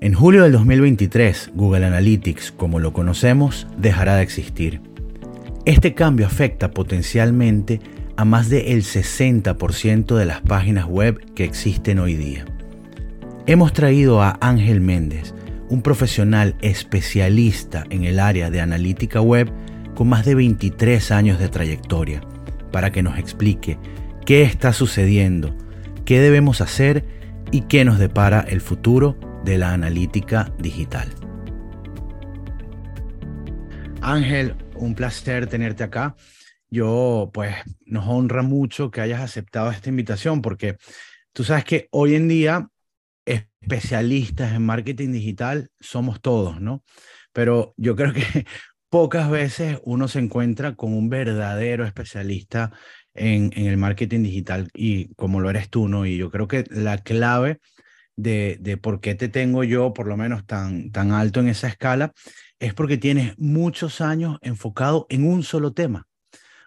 En julio del 2023, Google Analytics, como lo conocemos, dejará de existir. Este cambio afecta potencialmente a más del 60% de las páginas web que existen hoy día. Hemos traído a Ángel Méndez, un profesional especialista en el área de analítica web con más de 23 años de trayectoria, para que nos explique qué está sucediendo, qué debemos hacer y qué nos depara el futuro de la analítica digital. Ángel, un placer tenerte acá. Yo, pues, nos honra mucho que hayas aceptado esta invitación porque tú sabes que hoy en día especialistas en marketing digital somos todos, ¿no? Pero yo creo que pocas veces uno se encuentra con un verdadero especialista en, el marketing digital y como lo eres tú, ¿no? Y yo creo que la clave de, de por qué te tengo yo por lo menos tan, tan alto en esa escala es porque tienes muchos años enfocado en un solo tema.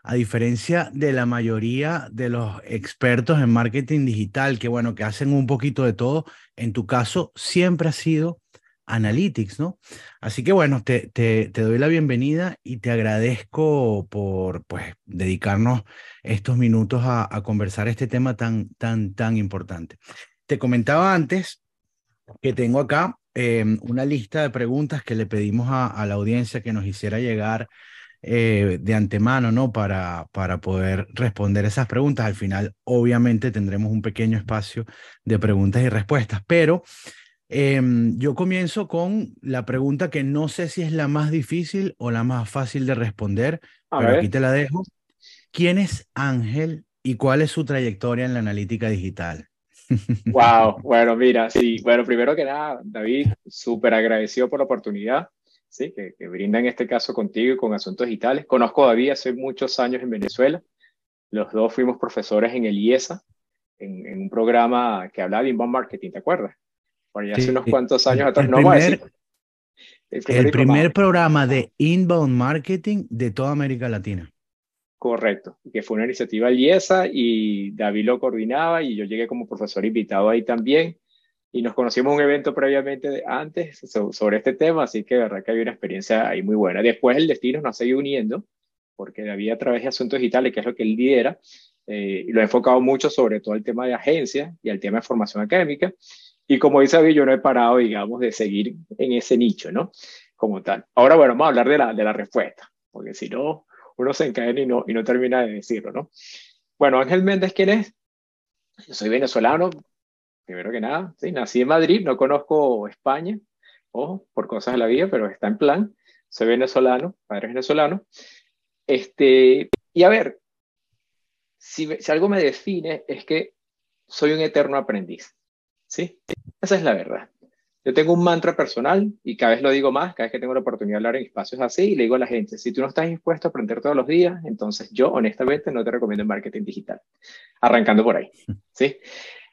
A diferencia de la mayoría de los expertos en marketing digital, que bueno, que hacen un poquito de todo, en tu caso siempre ha sido Analytics, ¿no? Así que bueno, te, te, doy la bienvenida y te agradezco por pues, dedicarnos estos minutos a, a, conversar este tema tan, tan, tan importante. Te comentaba antes que tengo acá eh, una lista de preguntas que le pedimos a, a, la audiencia que nos hiciera llegar eh, de antemano, ¿no? Para, para poder responder esas preguntas. Al final, obviamente, tendremos un pequeño espacio de preguntas y respuestas, pero eh, yo comienzo con la pregunta que no sé si es la más difícil o la más fácil de responder, A pero ver. aquí te la dejo. ¿Quién es Ángel y cuál es su trayectoria en la analítica digital? Wow, bueno, mira, sí, bueno, primero que nada, David, súper agradecido por la oportunidad, sí, que, que brinda en este caso contigo y con Asuntos Digitales. Conozco a David hace muchos años en Venezuela. Los dos fuimos profesores en el IESA, en, en un programa que hablaba de inbound marketing, ¿te acuerdas? Por allá hace Sí, unos cuantos años atrás, no vamos a primer, decir. El primer el primer programa de inbound marketing de toda América Latina. Correcto, que fue una iniciativa del IESA y David lo coordinaba y yo llegué como profesor invitado ahí también y nos conocimos un evento previamente antes so- sobre este tema, así que de verdad que había una experiencia ahí muy buena. Después el destino nos seguido uniendo porque David a través de asuntos digitales, que es lo que él lidera, eh, lo ha enfocado mucho sobre todo el tema de agencias y el tema de formación académica. Y como dice David, yo no he parado, digamos, de seguir en ese nicho, ¿no? Como tal. Ahora, bueno, vamos a hablar de la, de la respuesta, porque si no, uno se encadena y no, y no termina de decirlo, ¿no? Bueno, Ángel Méndez, ¿quién es? Soy venezolano, primero que nada, nací en Madrid, no conozco España, ojo, por cosas de la vida, pero está en plan. Soy venezolano, padre venezolano. Este, y a ver, si algo me define es que soy un eterno aprendiz, ¿sí? Esa es la verdad. Yo tengo un mantra personal y cada vez lo digo más, cada vez que tengo la oportunidad de hablar en espacios así, y le digo a la gente, si tú no estás dispuesto a aprender todos los días, entonces yo honestamente no te recomiendo el marketing digital. Arrancando por ahí, ¿sí?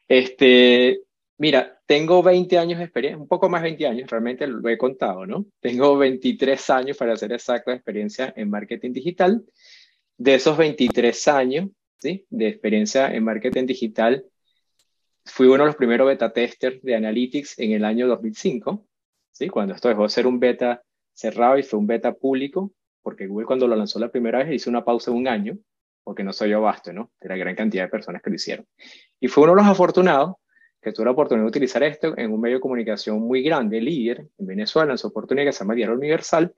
Este, mira, tengo 20 años de experiencia, un poco más de 20 años, realmente lo he contado, ¿no? Tengo 23 años, para ser exacto, de experiencia en marketing digital. De esos 23 años, ¿sí? De experiencia en marketing digital, fui uno de los primeros beta testers de Analytics en el año 2005, ¿sí? Cuando esto dejó de ser un beta cerrado y fue un beta público, porque Google cuando lo lanzó la primera vez hizo una pausa de un año, porque no se dio abasto, ¿no? De la gran cantidad de personas que lo hicieron. Y fue uno de los afortunados que tuvo la oportunidad de utilizar esto en un medio de comunicación muy grande, líder en Venezuela, en su oportunidad que se llama Diario Universal,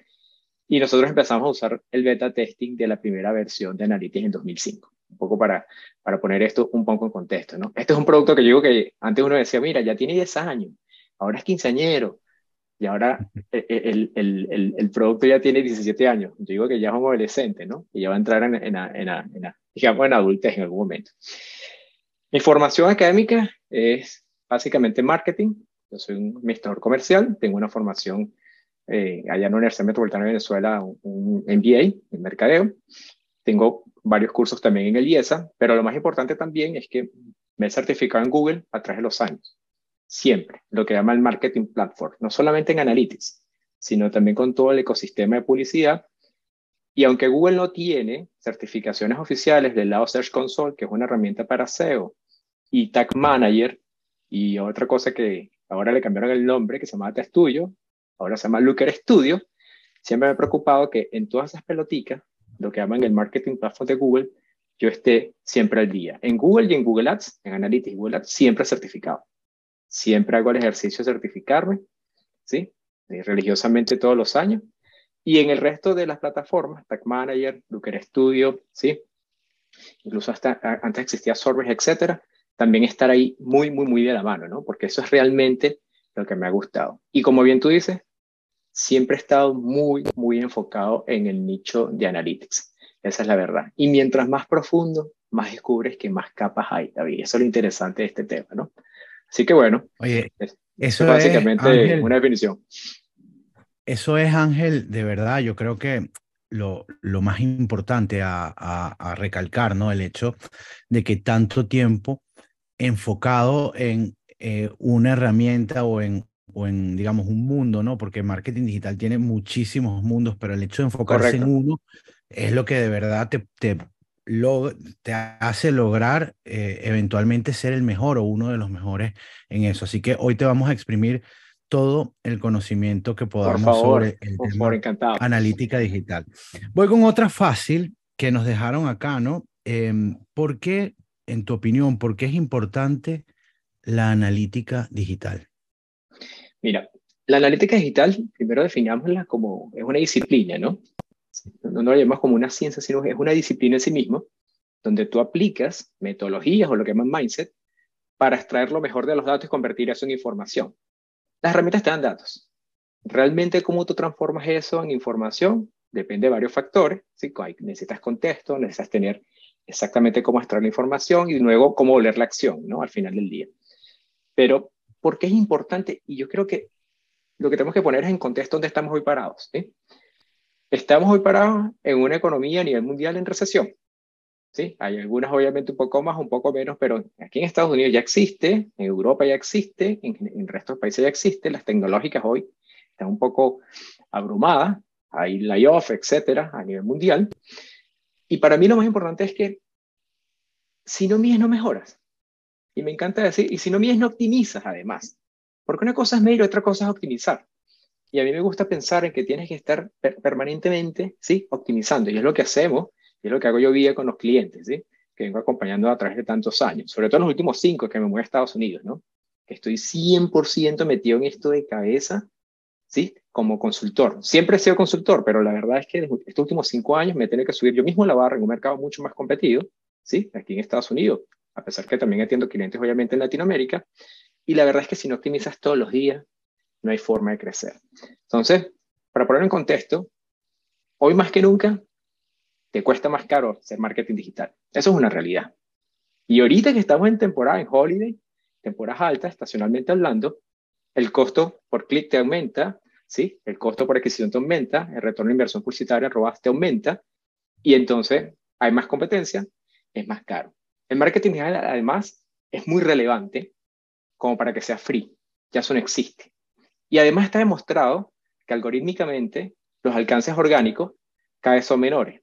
y nosotros empezamos a usar el beta testing de la primera versión de Analytics en 2005. Un poco para, para poner esto un poco en contexto, ¿no? Este es un producto que yo digo que antes uno decía, mira, ya tiene 10 años, ahora es quinceañero, y ahora el, el, el, el, el producto ya tiene 17 años. Yo digo que ya es un adolescente, ¿no? Y ya va a entrar en, en, en, en, en digamos, en adultez en algún momento. Mi formación académica es básicamente marketing. Yo soy un administrador comercial, tengo una formación eh, allá en la Universidad Metropolitana de Venezuela, un, un MBA en mercadeo. Tengo varios cursos también en el IESA, pero lo más importante también es que me he certificado en Google a través de los años. Siempre, lo que llama el marketing platform, no solamente en Analytics, sino también con todo el ecosistema de publicidad. Y aunque Google no tiene certificaciones oficiales del lado Search Console, que es una herramienta para SEO, y Tag Manager, y otra cosa que ahora le cambiaron el nombre que se llama Studio, ahora se llama Looker Studio, siempre me ha preocupado que en todas esas peloticas, lo que llaman el marketing platform de Google, yo esté siempre al día. En Google y en Google Ads, en Analytics y Google Ads, siempre certificado. Siempre hago el ejercicio de certificarme, ¿sí? religiosamente todos los años. Y en el resto de las plataformas, Tag Manager, Looker Studio, ¿sí? Incluso hasta antes existía Sorbet, etcétera, también estar ahí muy, muy, muy de la mano, ¿no? Porque eso es realmente lo que me ha gustado. Y como bien tú dices, siempre he estado muy, muy enfocado en el nicho de analytics. Esa es la verdad. Y mientras más profundo, más descubres que más capas hay, David. Eso es lo interesante de este tema, ¿no? Así que bueno, Oye, eso es básicamente una definición. Eso es, Ángel, de verdad, yo creo que lo, lo más importante a, a, recalcar, ¿no? El hecho de que tanto tiempo enfocado en eh, una herramienta o en, o en, digamos, un mundo, ¿no? Porque marketing digital tiene muchísimos mundos, pero el hecho de enfocarse en uno es lo que de verdad te, te, te hace lograr eh, eventualmente ser el mejor o uno de los mejores en eso. Así que hoy te vamos a exprimir todo el conocimiento que podamos sobre el tema analítica digital. Voy con otra fácil que nos dejaron acá, ¿no? Em, ¿Por qué, en tu opinión, por qué es importante la analítica digital? Mira, la analítica digital, primero definámosla como, es una disciplina, ¿no? No, no la llamamos como una ciencia, sino es una disciplina en sí mismo, donde tú aplicas metodologías o lo que llaman mindset para extraer lo mejor de los datos y convertir eso en información. Las herramientas te dan datos. Realmente cómo tú transformas eso en información depende de varios factores. ¿sí? Necesitas contexto, necesitas tener exactamente cómo extraer la información y luego cómo volver la acción ¿no? al final del día. Pero, ¿por qué es importante? Y yo creo que lo que tenemos que poner es en contexto dónde estamos hoy parados. Estamos hoy parados en una economía a nivel mundial en recesión. ¿sí? Hay algunas obviamente un poco más, un poco menos, pero aquí en Estados Unidos ya existe, en Europa ya existe, en, en el resto de países ya existe, las tecnológicas hoy están un poco abrumadas, hay layoff, etcétera, a nivel mundial. Y para mí lo más importante es que si no mides, no mejoras. Y me encanta decir, y si no mides, no optimizas además. Porque una cosa es medir, otra cosa es optimizar. Y a mí me gusta pensar en que tienes que estar permanentemente, ¿sí? Optimizando. Y es lo que hacemos, es lo que hago yo vía con los clientes, ¿sí? Que vengo acompañando a través de tantos años. Sobre todo en los últimos cinco que me muevo a Estados Unidos, ¿no? Estoy 100% metido en esto de cabeza, ¿sí? Como consultor. Siempre he sido consultor, pero la verdad es que estos últimos cinco años me he tenido que subir yo mismo la barra en un mercado mucho más competido, ¿sí? Aquí en Estados Unidos. A pesar que también atiendo clientes, obviamente, en Latinoamérica. Y la verdad es que si no optimizas todos los días, no hay forma de crecer. Entonces, para poner en contexto, hoy más que nunca te cuesta más caro hacer marketing digital. Eso es una realidad. Y ahorita que estamos en temporada, en holiday, temporadas altas, estacionalmente hablando, el costo por clic te aumenta, ¿sí? El costo por adquisición te aumenta, el retorno de inversión publicitaria, robas, te aumenta, y entonces hay más competencia, es más caro. El marketing digital, además, es muy relevante como para que sea free. Ya eso no existe. Y además está demostrado que algorítmicamente los alcances orgánicos cada vez son menores.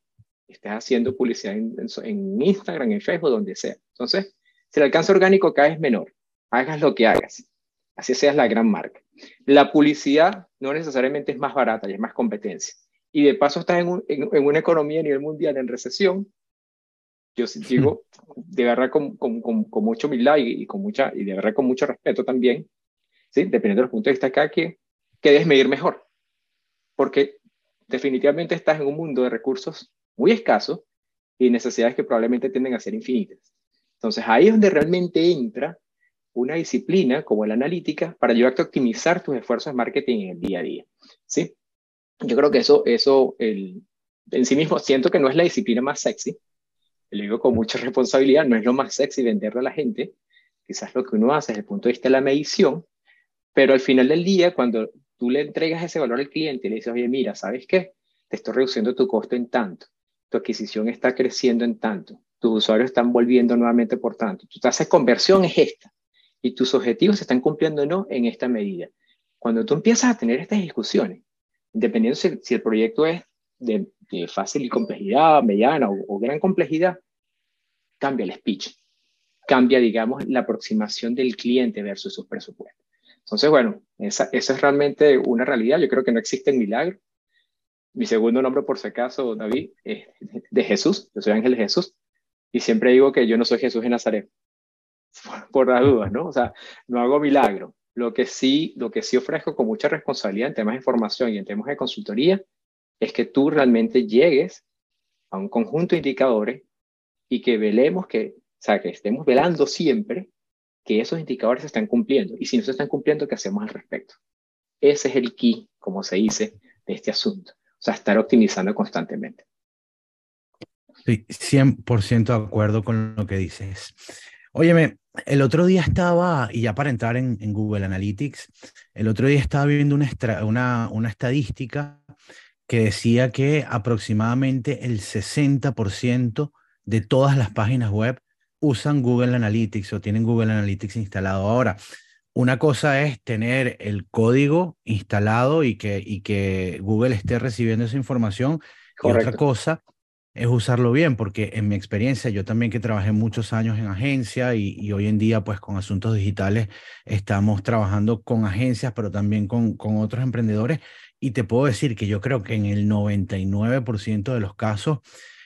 Estés haciendo publicidad en, Instagram, en Facebook, donde sea. Entonces, si el alcance orgánico cada vez menor, hagas lo que hagas. Así seas la gran marca. La publicidad no necesariamente es más barata y es más competencia. Y de paso estás en, en, una economía a nivel mundial en recesión. Yo digo, de verdad, con, con, con, mucha humildad y, con mucha, y de verdad con mucho respeto también, ¿sí? dependiendo de los puntos de vista acá, que, que debes medir mejor. Porque definitivamente estás en un mundo de recursos muy escasos y necesidades que probablemente tienden a ser infinitas. Entonces ahí es donde realmente entra una disciplina como la analítica para ayudarte a optimizar tus esfuerzos de marketing en el día a día. ¿sí? Yo creo que eso, eso el, en sí mismo siento que no es la disciplina más sexy. Lo digo con mucha responsabilidad, no es lo más sexy venderle a la gente. Quizás lo que uno hace desde el punto de vista de la medición, pero al final del día, cuando tú le entregas ese valor al cliente y le dices, oye, mira, ¿sabes qué? Te estoy reduciendo tu costo en tanto, tu adquisición está creciendo en tanto, tus usuarios están volviendo nuevamente por tanto, tu tasa de conversión es esta y tus objetivos se están cumpliendo o no en esta medida. Cuando tú empiezas a tener estas discusiones, dependiendo si, el proyecto es de, fácil y complejidad, mediana o, o gran complejidad, cambia el speech, cambia, digamos, la aproximación del cliente versus sus presupuestos. Entonces, bueno, esa, esa es realmente una realidad. Yo creo que no existe milagro. Mi segundo nombre, por si acaso, David, es de Jesús. Yo soy Ángel de Jesús. Y siempre digo que yo no soy Jesús de Nazaret. Por, por las dudas, ¿no? O sea, no hago milagro. Lo que sí, lo que sí ofrezco con mucha responsabilidad en temas de información y en temas de consultoría es que tú realmente llegues a un conjunto de indicadores y que velemos que, o sea, que estemos velando siempre que esos indicadores se están cumpliendo. Y si no se están cumpliendo, ¿qué hacemos al respecto? Ese es el key, como se dice, de este asunto. O sea, estar optimizando constantemente. Sí, 100% de acuerdo con lo que dices. Óyeme, el otro día estaba, y ya para entrar en, Google Analytics, el otro día estaba viendo una, una, una estadística que decía que aproximadamente el 60% de todas las páginas web usan Google Analytics o tienen Google Analytics instalado. Ahora, una cosa es tener el código instalado y que, y que Google esté recibiendo esa información. Y otra cosa es usarlo bien, porque en mi experiencia, yo también que trabajé muchos años en agencia y, hoy en día, pues con asuntos digitales, estamos trabajando con agencias, pero también con, con otros emprendedores. Y te puedo decir que yo creo que en el 99% de los casos,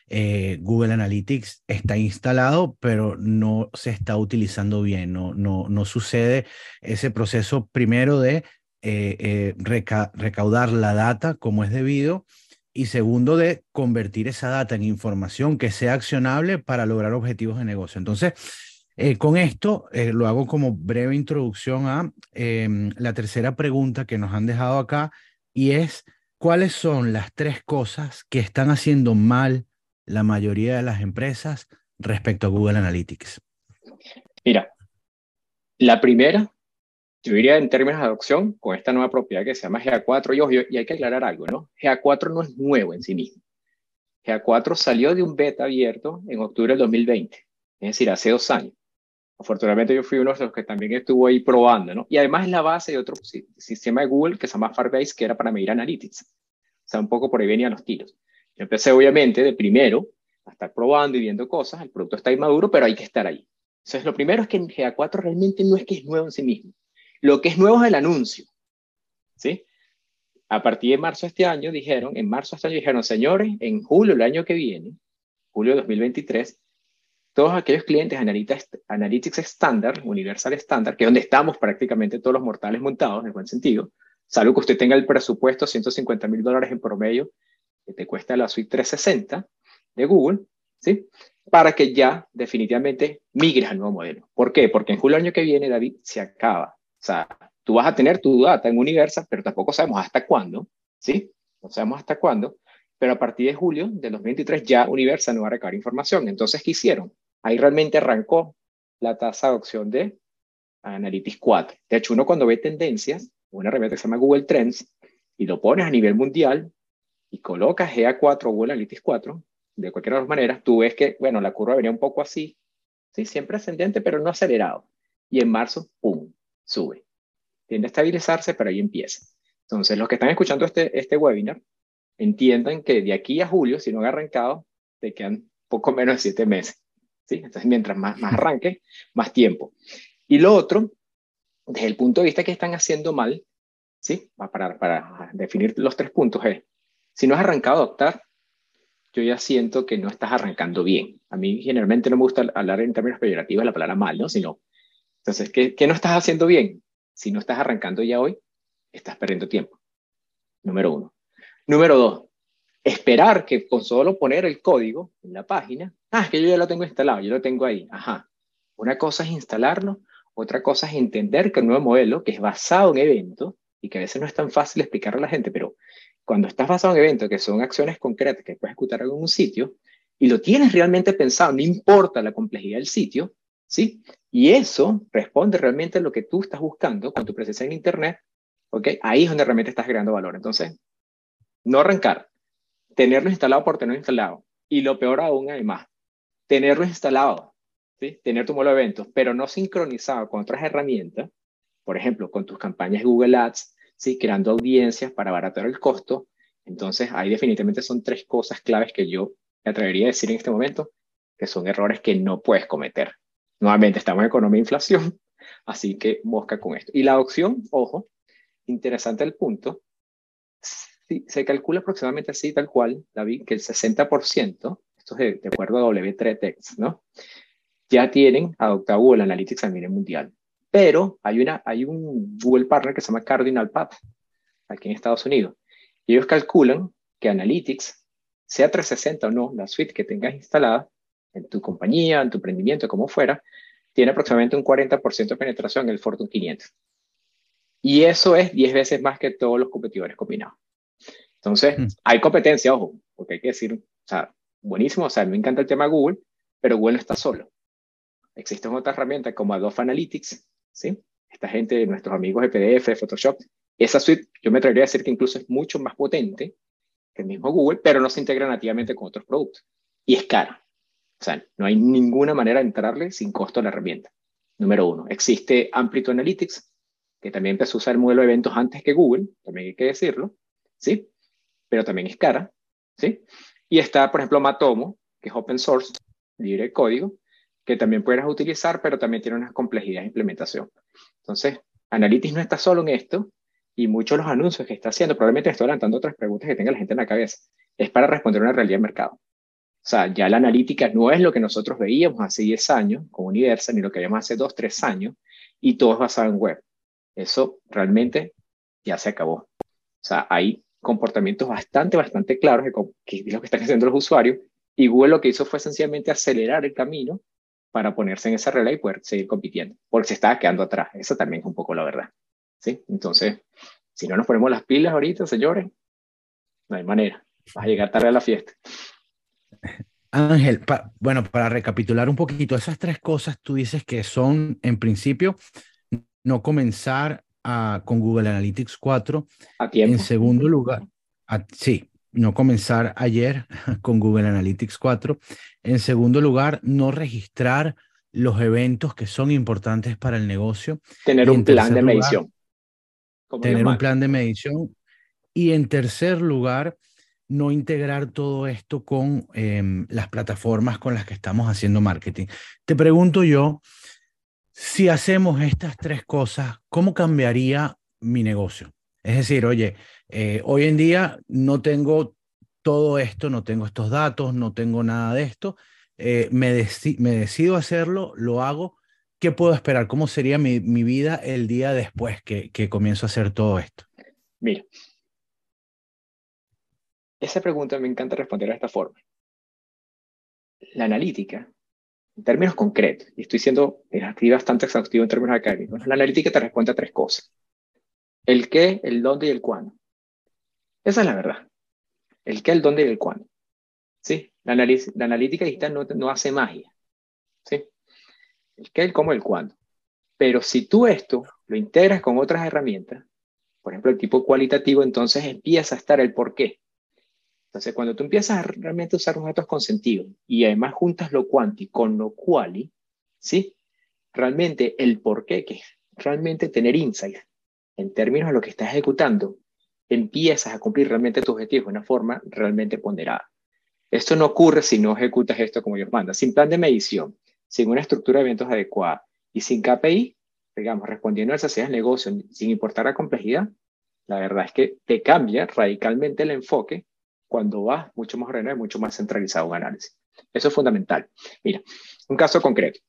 eh, Google Analytics está instalado, pero no se está utilizando bien, no, no, no sucede ese proceso primero de eh, eh, recaudar la data como es debido y segundo de convertir esa data en información que sea accionable para lograr objetivos de negocio. Entonces, con esto lo hago como breve introducción a em, la tercera pregunta que nos han dejado acá y es, ¿cuáles son las tres cosas que están haciendo mal la mayoría de las empresas respecto a Google Analytics? Mira, la primera, yo diría en términos de adopción, con esta nueva propiedad que se llama GA4, y, hay que aclarar algo, ¿no? GA4 no es nuevo en sí mismo. GA4 salió de un beta abierto en octubre del 2020, es decir, hace dos años. Afortunadamente yo fui uno de los que también estuvo ahí probando, ¿no? Y además es la base de otro sistema de Google que se llama Firebase, que era para medir analytics. O sea, un poco por ahí venían los tiros. Yo empecé obviamente de primero a estar probando y viendo cosas, el producto está inmaduro, pero hay que estar ahí. Entonces, lo primero es que en GA4 realmente no es que es nuevo en sí mismo. Lo que es nuevo es el anuncio. ¿Sí? A partir de marzo de este año dijeron, en marzo de este año dijeron, señores, en julio del año que viene, julio de 2023, todos aquellos clientes Analytics Standard, Universal Standard, que es donde estamos prácticamente todos los mortales montados, en buen sentido, salvo que usted tenga el presupuesto 150 mil dólares en promedio que te cuesta la suite 360 de Google, ¿sí? Para que ya definitivamente migres al nuevo modelo. ¿Por qué? Porque en julio del año que viene, David, se acaba. O sea, tú vas a tener tu data en Universal, pero tampoco sabemos hasta cuándo, ¿sí? No sabemos hasta cuándo, pero a partir de julio de 2023 ya Universal no va a recabar información. Entonces, ¿qué hicieron? Ahí realmente arrancó la tasa de adopción de Analytics 4. De hecho, uno cuando ve tendencias, una herramienta que se llama Google Trends, y lo pones a nivel mundial, y colocas GA4 o Google Analytics 4, de cualquier de las maneras, tú ves que, bueno, la curva venía un poco así, sí, siempre ascendente, pero no acelerado. Y en marzo, ¡pum!, sube. Tiende a estabilizarse, pero ahí empieza. Entonces, los que están escuchando este, este webinar, entiendan que de aquí a julio, si no han arrancado, te quedan poco menos de siete meses. ¿sí? Entonces, mientras más, más arranque, más tiempo. Y lo otro, desde el punto de vista que están haciendo mal, ¿sí? para, para definir los tres puntos, es si no has arrancado a adoptar, yo ya siento que no estás arrancando bien. A mí generalmente no me gusta hablar en términos peyorativos la palabra mal, ¿no? Sino, entonces, ¿qué, ¿qué no estás haciendo bien? Si no estás arrancando ya hoy, estás perdiendo tiempo. Número uno. Número dos, esperar que con solo poner el código en la página, ah, es que yo ya lo tengo instalado, yo lo tengo ahí. Ajá. Una cosa es instalarlo, otra cosa es entender que el nuevo modelo, que es basado en eventos, y que a veces no es tan fácil explicarle a la gente, pero cuando estás basado en eventos que son acciones concretas que puedes ejecutar en un sitio y lo tienes realmente pensado, no importa la complejidad del sitio, ¿sí? Y eso responde realmente a lo que tú estás buscando con tu presencia en Internet. Ahí es donde realmente estás creando valor. Entonces, no arrancar, tenerlo instalado por tenerlo instalado. Y lo peor aún, además, tenerlo instalado, ¿sí? Tener tu modelo de eventos, pero no sincronizado con otras herramientas, por ejemplo, con tus campañas Google Ads, ¿sí? creando audiencias para abaratar el costo. Entonces, ahí definitivamente son tres cosas claves que yo me atrevería a decir en este momento, que son errores que no puedes cometer. Nuevamente, estamos en economía de inflación, Así que mosca con esto. Y la opción, ojo, interesante el punto, se calcula aproximadamente así, tal cual, David, que el 60%, esto es de, acuerdo a W3Text, ¿no? Ya tienen adoptado Google Analytics a nivel mundial. Pero hay, una, hay un Google Partner que se llama Cardinal Path, aquí en Estados Unidos. Y ellos calculan que Analytics, sea 360 o no, la suite que tengas instalada en tu compañía, en tu emprendimiento, como fuera, tiene aproximadamente un 40% de penetración en el Fortune 500. Y eso es 10 veces más que todos los competidores combinados. Entonces, mm. hay competencia, ojo, porque hay que decir, o sea, buenísimo, o sea, me encanta el tema Google, pero Google no está solo. Existen otras herramientas como Adobe Analytics, ¿sí? Esta gente, nuestros amigos de PDF, de Photoshop, esa suite, yo me atrevería a decir que incluso es mucho más potente que el mismo Google, pero no se integra nativamente con otros productos. Y es cara. O sea, no hay ninguna manera de entrarle sin costo a la herramienta. Número uno, existe Amplitude Analytics, que también empezó a usar el modelo de eventos antes que Google, también hay que decirlo, ¿sí? Pero también es cara, ¿sí? Y está, por ejemplo, Matomo, que es open source, libre de código, que también puedes utilizar, pero también tiene una complejidad de implementación. Entonces, Analytics no está solo en esto, y muchos de los anuncios que está haciendo, probablemente estoy adelantando otras preguntas que tenga la gente en la cabeza, es para responder una realidad de mercado. O sea, ya la analítica no es lo que nosotros veíamos hace 10 años con Universal, ni lo que veíamos hace 2, 3 años, y todo es basado en web. Eso realmente ya se acabó. O sea, hay comportamientos bastante, bastante claros de qué es lo que están haciendo los usuarios, y Google lo que hizo fue sencillamente acelerar el camino para ponerse en esa regla y poder seguir compitiendo, porque se estaba quedando atrás. Eso también es un poco la verdad. ¿sí? Entonces, si no nos ponemos las pilas ahorita, señores, no hay manera. Vas a llegar tarde a la fiesta. Ángel, bueno, para recapitular un poquito, esas tres cosas tú dices que son, en principio, no comenzar con Google Analytics 4. A tiempo. En segundo lugar, sí, no comenzar ayer con Google Analytics 4. En segundo lugar, no registrar los eventos que son importantes para el negocio. Tener un plan de medición. tener un plan de medición. Y en tercer lugar, no integrar todo esto con em, las plataformas con las que estamos haciendo marketing. Te pregunto yo, si hacemos estas tres cosas, ¿cómo cambiaría mi negocio? Es decir, oye, eh, hoy en día no tengo todo esto, no tengo estos datos, no tengo nada de esto, eh, me, decido hacerlo, lo hago. ¿Qué puedo esperar? ¿Cómo sería mi, vida el día después que, que comienzo a hacer todo esto? Mira, esa pregunta me encanta responder de esta forma. La analítica, en términos concretos, y estoy siendo aquí bastante exhaustivo en términos académicos, la analítica te responde a tres cosas. El qué, el dónde y el cuándo. Esa es la verdad. El qué, el dónde y el cuándo. ¿Sí? La, la analítica digital no, no, hace magia. ¿Sí? El qué, el cómo y el cuándo. Pero si tú esto lo integras con otras herramientas, por ejemplo, el tipo cualitativo, entonces empieza a estar el por qué. Entonces, cuando tú empiezas a realmente usar los datos con sentido y además juntas lo cuanti con lo quali, ¿sí? Realmente el por qué, que realmente tener insight en términos de lo que estás ejecutando, empiezas a cumplir realmente tu objetivo de una forma realmente ponderada. Esto no ocurre si no ejecutas esto como Dios manda, sin plan de medición, sin una estructura de eventos adecuada y sin KPI, digamos, respondiendo a esas necesidades de negocio sin importar la complejidad, la verdad es que te cambia radicalmente el enfoque cuando vas mucho más ordenado y mucho más centralizado un análisis. Eso es fundamental. Mira, un caso concreto,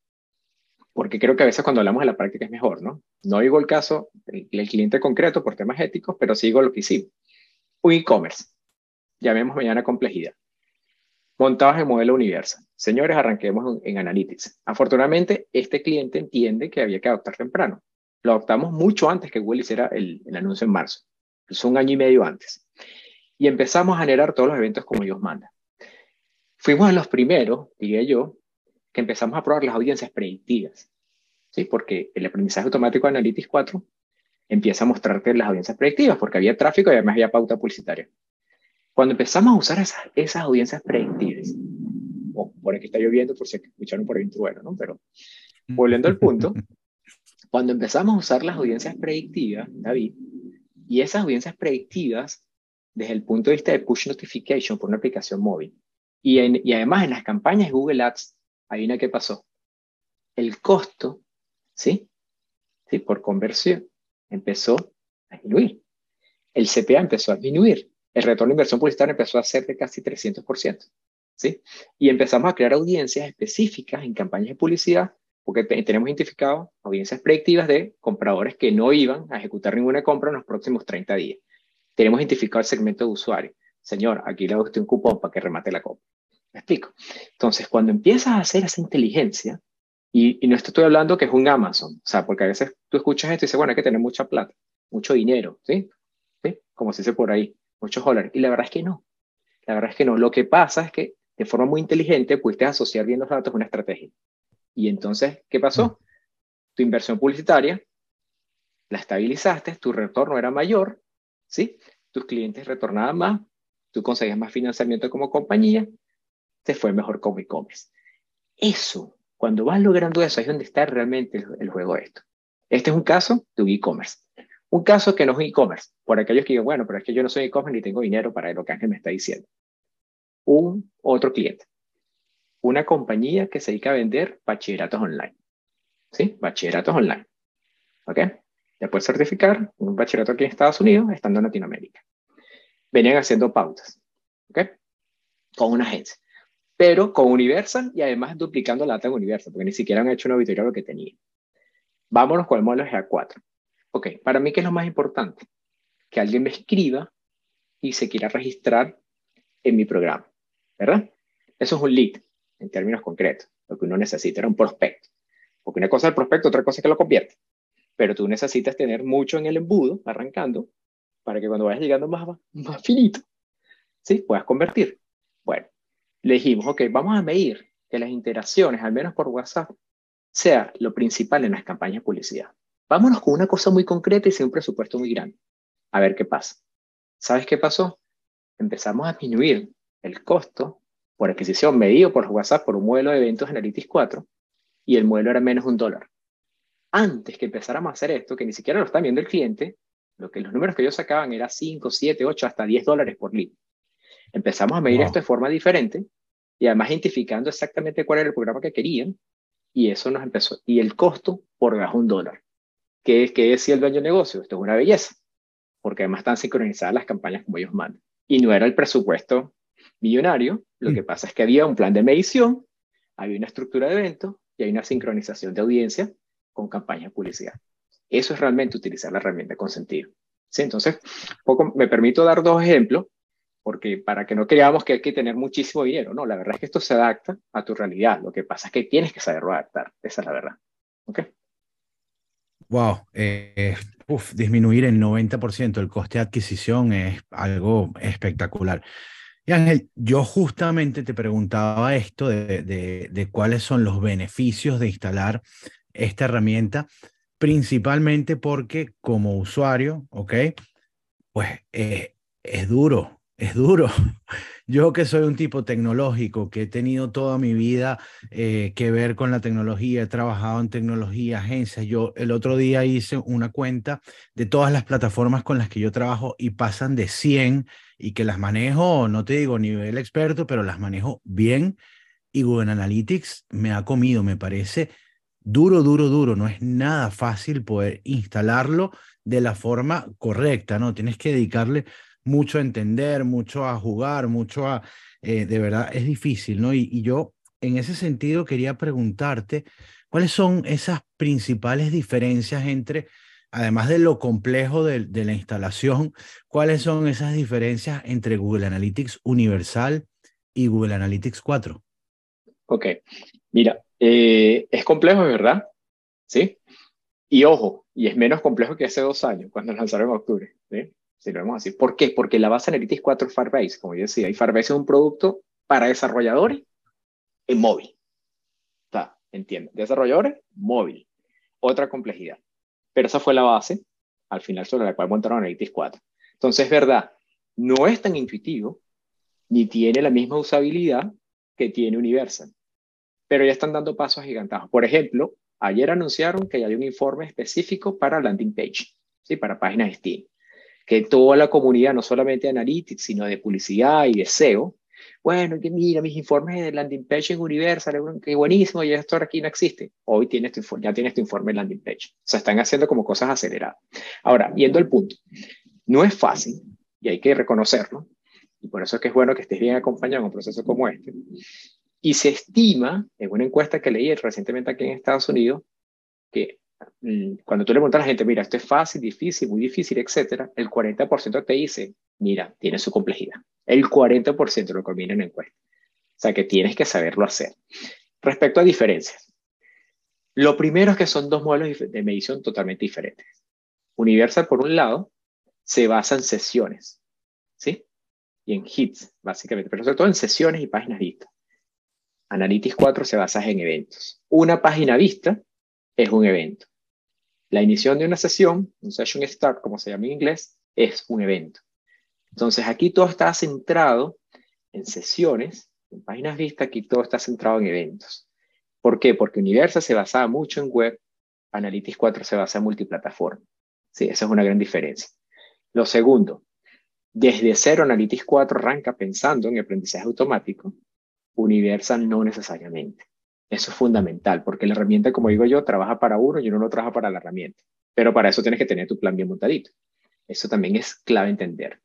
porque creo que a veces cuando hablamos de la práctica es mejor, ¿no? No digo el caso del, cliente concreto por temas éticos, pero sí digo lo que hicimos. Un e-commerce, llamemos mañana complejidad. Montados en modelo universal. Señores, arranquemos en, Analytics. Afortunadamente, este cliente entiende que había que adoptar temprano. Lo adoptamos mucho antes que Google hiciera el, el anuncio en marzo. Es un año y medio antes y empezamos a generar todos los eventos como Dios manda. Fuimos de los primeros, diría yo, que empezamos a probar las audiencias predictivas, ¿sí? porque el aprendizaje automático de Analytics 4 empieza a mostrarte las audiencias predictivas, porque había tráfico y además había pauta publicitaria. Cuando empezamos a usar esas, esas audiencias predictivas, oh, por aquí está lloviendo, por si escucharon por ahí un trueno, ¿no? Pero volviendo al punto, cuando empezamos a usar las audiencias predictivas, David, y esas audiencias predictivas desde el punto de vista de push notification por una aplicación móvil. Y, y además en las campañas de Google Ads, una qué pasó. El costo, ¿sí? ¿sí? por conversión, empezó a disminuir. El CPA empezó a disminuir. El retorno de inversión publicitaria empezó a ser de casi 300%. ¿sí? Y empezamos a crear audiencias específicas en campañas de publicidad porque tenemos identificado audiencias predictivas de compradores que no iban a ejecutar ninguna compra en los próximos 30 días. Tenemos identificado el segmento de usuario. Señor, aquí le doy usted un cupón para que remate la compra. ¿Me explico? Entonces, cuando empiezas a hacer esa inteligencia, y, no estoy hablando que es un Amazon, o sea, porque a veces tú escuchas esto y dices, bueno, hay que tener mucha plata, mucho dinero, ¿sí? ¿Sí? Como se dice por ahí, muchos dólares. Y la verdad es que no. La verdad es que no. Lo que pasa es que de forma muy inteligente pudiste asociar bien los datos a una estrategia. Y entonces, ¿qué pasó? Mm. Tu inversión publicitaria la estabilizaste, tu retorno era mayor, ¿sí? Tus clientes retornaban más, tú conseguías más financiamiento como compañía, te fue mejor como e-commerce. Eso, cuando vas logrando eso, es donde está realmente el, juego de esto. Este es un caso de un e-commerce. Un caso que no es un e-commerce, por aquellos que digan, bueno, pero es que yo no soy e-commerce ni tengo dinero para lo que Ángel me está diciendo. Un otro cliente una compañía que se dedica a vender bachilleratos online. ¿Sí? Bachilleratos online. ¿Ok? Ya puedes certificar un bachillerato aquí en Estados Unidos, estando en Latinoamérica. Venían haciendo pautas. ¿Ok? Con una agencia. Pero con Universal y además duplicando la data en Universal, porque ni siquiera han hecho una auditoría lo que tenía. Vámonos con el modelo GA4. Ok, para mí, ¿qué es lo más importante? Que alguien me escriba y se quiera registrar en mi programa, ¿verdad? Eso es un lead en términos concretos. Lo que uno necesita era un prospecto. Porque una cosa es el prospecto, otra cosa es que lo convierte. Pero tú necesitas tener mucho en el embudo, arrancando, para que cuando vayas llegando más, más finito, ¿sí? puedas convertir. Bueno, le dijimos, ok, vamos a medir que las interacciones, al menos por WhatsApp, sea lo principal en las campañas de publicidad. Vámonos con una cosa muy concreta y sin un presupuesto muy grande. A ver qué pasa. ¿Sabes qué pasó? Empezamos a disminuir el costo por adquisición medido por WhatsApp por un modelo de eventos Analytics 4 y el modelo era menos un dólar. Antes que empezáramos a hacer esto, que ni siquiera lo está viendo el cliente, lo que los números que ellos sacaban era 5, 7, 8, hasta 10 dólares por lead. Empezamos a medir esto de forma diferente y además identificando exactamente cuál era el programa que querían y eso nos empezó. Y el costo por bajo un dólar. ¿Qué, ¿Qué decía el dueño del negocio? Esto es una belleza, porque además están sincronizadas las campañas como ellos mandan. Y no era el presupuesto millonario, lo mm. que pasa es que había un plan de medición, había una estructura de eventos y hay una sincronización de audiencia con campañas de publicidad. Eso es realmente utilizar la herramienta con sentido. ¿Sí? Entonces, poco, me permito dar dos ejemplos, porque para que no creamos que hay que tener muchísimo dinero, no, la verdad es que esto se adapta a tu realidad. Lo que pasa es que tienes que saberlo adaptar, esa es la verdad. ¿Ok? Wow, eh, disminuir en 90% el coste de adquisición es algo espectacular. Y Ángel, yo justamente te preguntaba esto de, de, cuáles son los beneficios de instalar esta herramienta, principalmente porque como usuario, ¿ok? Pues eh, es duro, es duro. Yo que soy un tipo tecnológico, que he tenido toda mi vida eh, que ver con la tecnología, he trabajado en tecnología, agencias. Yo el otro día hice una cuenta de todas las plataformas con las que yo trabajo y pasan de 100 y que las manejo, no te digo nivel experto, pero las manejo bien. Y Google Analytics me ha comido, me parece duro, duro, duro. No es nada fácil poder instalarlo de la forma correcta, ¿no? Tienes que dedicarle mucho a entender, mucho a jugar, mucho a... Eh, de verdad, es difícil, ¿no? Y, y yo, en ese sentido, quería preguntarte, ¿cuáles son esas principales diferencias entre además de lo complejo de, la instalación, ¿cuáles son esas diferencias entre Google Analytics Universal y Google Analytics 4? Ok, mira, eh, es complejo, ¿verdad? Sí. Y ojo, y es menos complejo que hace dos años, cuando lanzaron en octubre. ¿sí? Si lo vemos así. ¿Por qué? Porque la base Analytics 4 es Firebase, como yo decía, y Firebase es un producto para desarrolladores en móvil. Está, entiendo. Desarrolladores, móvil. Otra complejidad. Pero esa fue la base, al final, sobre la cual montaron Analytics 4. Entonces, es verdad, no es tan intuitivo, ni tiene la misma usabilidad que tiene Universal. Pero ya están dando pasos gigantados. Por ejemplo, ayer anunciaron que ya hay un informe específico para landing page, ¿sí? para páginas Steam. Que toda la comunidad, no solamente de Analytics, sino de publicidad y de SEO, Bueno, que mira, mis informes de landing page en Universal, qué buenísimo, y esto aquí no existe. Hoy tienes tu, ya tienes tu informe de landing page. O sea, están haciendo como cosas aceleradas. Ahora, viendo el punto, no es fácil, y hay que reconocerlo, y por eso es que es bueno que estés bien acompañado en un proceso como este. Y se estima, en una encuesta que leí recientemente aquí en Estados Unidos, que mm, cuando tú le preguntas a la gente, mira, esto es fácil, difícil, muy difícil, etcétera, el 40% te dice, mira, tiene su complejidad. El 40% lo combina en la encuesta. O sea que tienes que saberlo hacer. Respecto a diferencias, lo primero es que son dos modelos de medición totalmente diferentes. Universal, por un lado, se basa en sesiones, ¿sí? Y en hits, básicamente, pero sobre todo en sesiones y páginas vistas. Analytics 4 se basa en eventos. Una página vista es un evento. La inición de una sesión, un session start, como se llama en inglés, es un evento. Entonces aquí todo está centrado en sesiones, en páginas vistas, aquí todo está centrado en eventos. ¿Por qué? Porque Universa se basaba mucho en web, Analytics 4 se basa en multiplataforma. Sí, esa es una gran diferencia. Lo segundo, desde cero Analytics 4 arranca pensando en aprendizaje automático Universal no necesariamente. Eso es fundamental, porque la herramienta, como digo yo, trabaja para uno y uno no trabaja para la herramienta. Pero para eso tienes que tener tu plan bien montadito. Eso también es clave entender.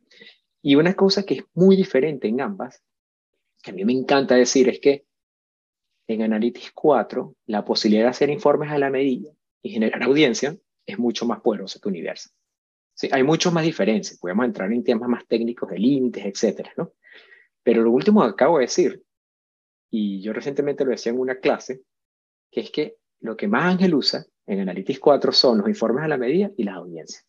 Y una cosa que es muy diferente en ambas, que a mí me encanta decir, es que en Analytics 4, la posibilidad de hacer informes a la medida y generar audiencia es mucho más poderosa que Universal. Sí, hay muchas más diferencias. Podemos entrar en temas más técnicos de límites, etcétera, ¿no? Pero lo último que acabo de decir y yo recientemente lo decía en una clase, que es que lo que más Ángel usa en Analytics 4 son los informes a la medida y las audiencias.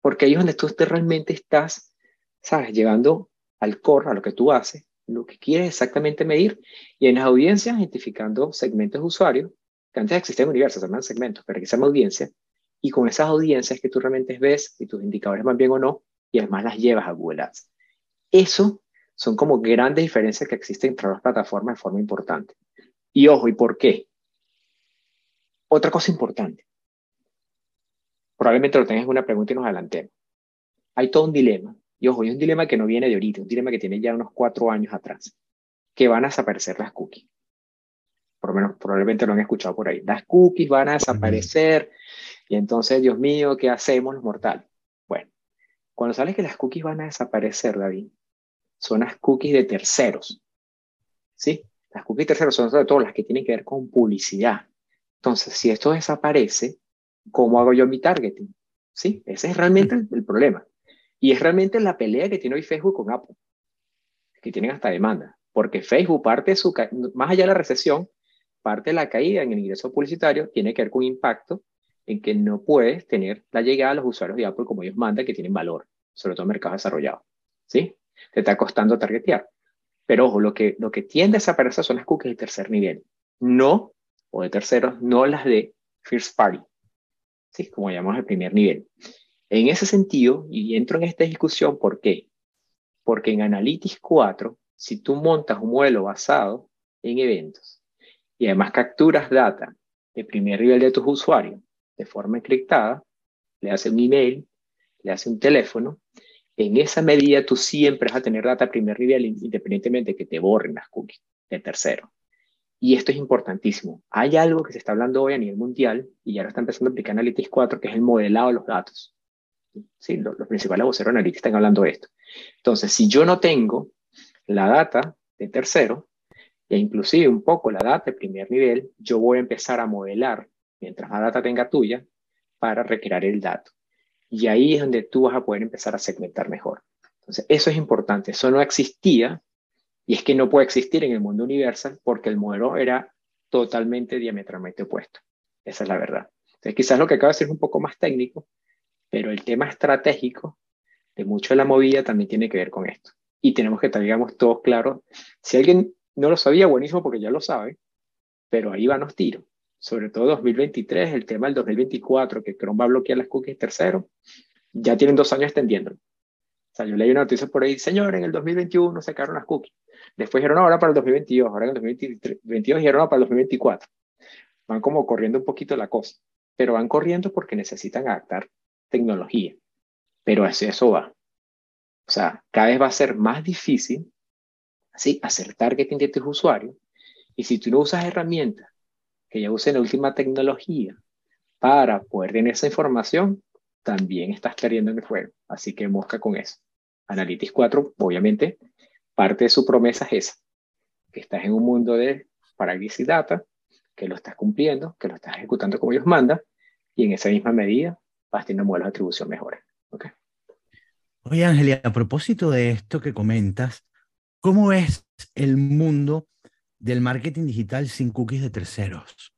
Porque ahí es donde tú realmente estás, ¿sabes? Llegando al core, a lo que tú haces, lo que quieres exactamente medir, y en las audiencias identificando segmentos de usuarios, que antes existían universos, se llaman segmentos, pero aquí se llama audiencia, y con esas audiencias que tú realmente ves si tus indicadores van bien o no, y además las llevas a Google Ads. Eso son como grandes diferencias que existen entre las plataformas de forma importante. Y ojo, ¿y por qué? Otra cosa importante. Probablemente lo tengas en una pregunta y nos adelantemos. Hay todo un dilema. Y ojo, hay un dilema que no viene de ahorita, un dilema que tiene ya unos cuatro años atrás, que van a desaparecer las cookies. Por lo menos, probablemente lo han escuchado por ahí. Las cookies van a desaparecer y entonces, Dios mío, ¿qué hacemos los mortales? Bueno, cuando sale que las cookies van a desaparecer, David, son las cookies de terceros. ¿Sí? Las cookies de terceros son sobre todo las que tienen que ver con publicidad. Entonces, si esto desaparece, ¿cómo hago yo mi targeting? ¿Sí? Ese es realmente el, problema. Y es realmente la pelea que tiene hoy Facebook con Apple, que tienen hasta demanda. Porque Facebook parte su, más allá de la recesión, parte de la caída en el ingreso publicitario tiene que ver con impacto en que no puedes tener la llegada a los usuarios de Apple como ellos mandan, que tienen valor, sobre todo en mercados desarrollados. ¿Sí? Te está costando targetear. Pero ojo, lo que, lo que tiende a desaparecer son las cookies de tercer nivel, no, o de terceros, no las de first party, ¿sí? como llamamos el primer nivel. En ese sentido, y entro en esta discusión, ¿por qué? Porque en Analytics 4, si tú montas un modelo basado en eventos y además capturas data de primer nivel de tus usuarios de forma encriptada, le hace un email, le hace un teléfono, en esa medida tú siempre vas a tener data primer nivel independientemente de que te borren las cookies de tercero. Y esto es importantísimo. Hay algo que se está hablando hoy a nivel mundial y ya lo está empezando a aplicar Analytics 4, que es el modelado de los datos. Sí, los, principales voceros analíticos están hablando de esto. Entonces, si yo no tengo la data de tercero, e inclusive un poco la data de primer nivel, yo voy a empezar a modelar, mientras la data tenga tuya, para recrear el dato. Y ahí es donde tú vas a poder empezar a segmentar mejor. Entonces, eso es importante. Eso no existía y es que no puede existir en el mundo universal porque el modelo era totalmente diametralmente opuesto. Esa es la verdad. Entonces, quizás lo que acabo de decir es un poco más técnico, pero el tema estratégico de mucho de la movida también tiene que ver con esto. Y tenemos que estar, todos claros. Si alguien no lo sabía, buenísimo porque ya lo sabe, pero ahí van los tiros sobre todo 2023, el tema del 2024, que Chrome va a bloquear las cookies tercero, ya tienen dos años extendiéndolo. O sea, yo leí una noticia por ahí, señor, en el 2021 sacaron las cookies. Después dijeron, ahora para el 2022, ahora en el 2022 dijeron, no, para el 2024. Van como corriendo un poquito la cosa, pero van corriendo porque necesitan adaptar tecnología. Pero así eso va. O sea, cada vez va a ser más difícil ¿sí? hacer targeting de tus usuarios. Y si tú no usas herramientas que ya usen la última tecnología para poder tener esa información, también estás perdiendo en el juego. Así que mosca con eso. Analytics 4, obviamente, parte de su promesa es esa, que estás en un mundo de Paralysis Data, que lo estás cumpliendo, que lo estás ejecutando como ellos mandan, y en esa misma medida vas teniendo modelos de atribución mejores. ¿okay? Oye, Ángel, a propósito de esto que comentas, ¿cómo es el mundo del marketing digital sin cookies de terceros?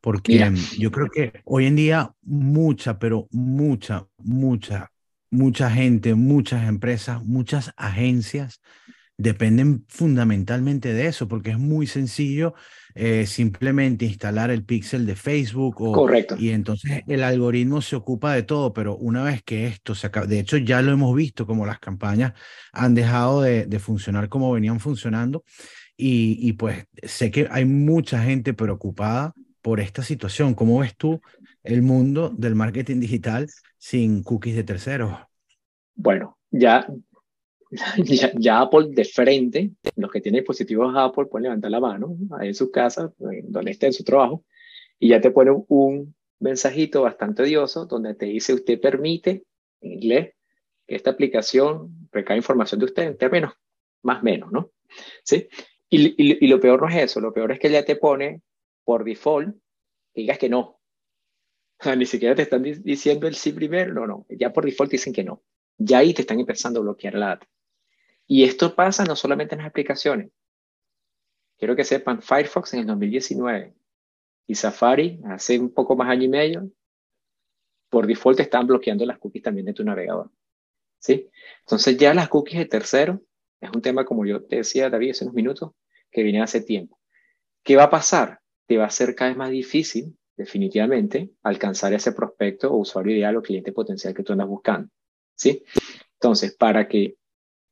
Porque yo creo que hoy en día mucha, pero mucha, mucha, mucha gente, muchas empresas, muchas agencias dependen fundamentalmente de eso, porque es muy sencillo eh, simplemente instalar el pixel de Facebook o, Correcto. y entonces el algoritmo se ocupa de todo, pero una vez que esto se acaba, de hecho ya lo hemos visto como las campañas han dejado de, de funcionar como venían funcionando y, y, pues sé que hay mucha gente preocupada por esta situación. ¿Cómo ves tú el mundo del marketing digital sin cookies de terceros? Bueno, ya ya, Apple de frente, los que tienen dispositivos Apple pueden levantar la mano ahí en su casa, donde esté en su trabajo, y ya te pone un mensajito bastante odioso donde te dice usted permite, en inglés, que esta aplicación recae información de usted en términos más menos, ¿no? ¿Sí? Y, y, lo peor no es eso, lo peor es que ya te pone por default que digas que no. Ni siquiera te están diciendo el sí primero, no, no, ya por default dicen que no. Ya ahí te están empezando a bloquear la data. Y esto pasa no solamente en las aplicaciones. Quiero que sepan, Firefox en el 2019 y Safari hace un poco más año y medio, por default están bloqueando las cookies también de tu navegador. ¿Sí? Entonces ya las cookies de tercero es un tema, como yo te decía, David, hace unos minutos, que viene hace tiempo. ¿Qué va a pasar? Te va a ser cada vez más difícil, definitivamente, alcanzar ese prospecto o usuario ideal o cliente potencial que tú andas buscando. ¿Sí? Entonces, para que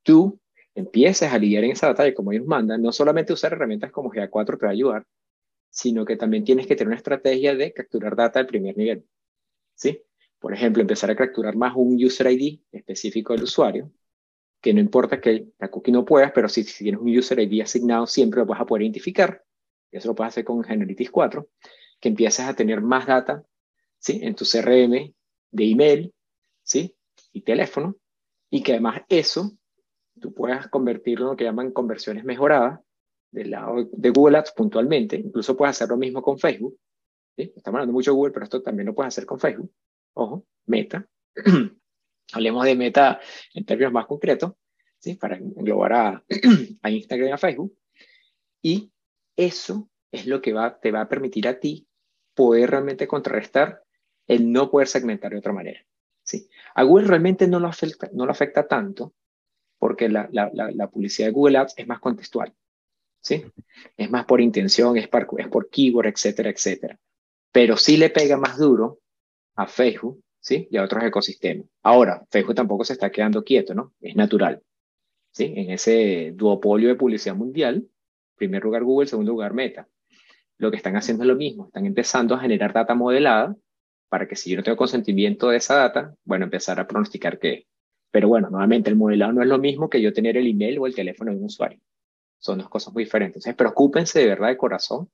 tú empieces a lidiar en esa batalla como ellos mandan, no solamente usar herramientas como GA4 te va a ayudar, sino que también tienes que tener una estrategia de capturar data del primer nivel. ¿Sí? Por ejemplo, empezar a capturar más un user ID específico del usuario, que no importa que la cookie no puedas, pero si, tienes un user ID asignado, siempre lo vas a poder identificar. Eso lo puedes hacer con Generitis 4, que empieces a tener más data ¿sí? en tu CRM de email ¿sí? y teléfono, y que además eso tú puedas convertirlo en lo que llaman conversiones mejoradas del lado de Google Ads puntualmente. Incluso puedes hacer lo mismo con Facebook. Estamos hablando mucho de Google, pero esto también lo puedes hacer con Facebook. Ojo, Meta. Hablemos de Meta en términos más concretos, ¿sí? para englobar a, a Instagram y a Facebook. Y eso es lo que va, te va a permitir a ti poder realmente contrarrestar el no poder segmentar de otra manera. ¿sí? A Google realmente no lo afecta, no lo afecta tanto porque la, la, la, publicidad de Google Ads es más contextual, ¿sí? Es más por intención, es por, es por keyword, etcétera, etcétera. Pero sí le pega más duro a Facebook, ¿sí? Y a otros ecosistemas. Ahora, Facebook tampoco se está quedando quieto, ¿no? Es natural, ¿sí? En ese duopolio de publicidad mundial, primer lugar Google, segundo lugar Meta. Lo que están haciendo es lo mismo, están empezando a generar data modelada para que si yo no tengo consentimiento de esa data, bueno, empezar a pronosticar qué pero bueno, nuevamente el modelado no es lo mismo que yo tener el email o el teléfono de un usuario. Son dos cosas muy diferentes. Entonces, preocúpense de verdad de corazón,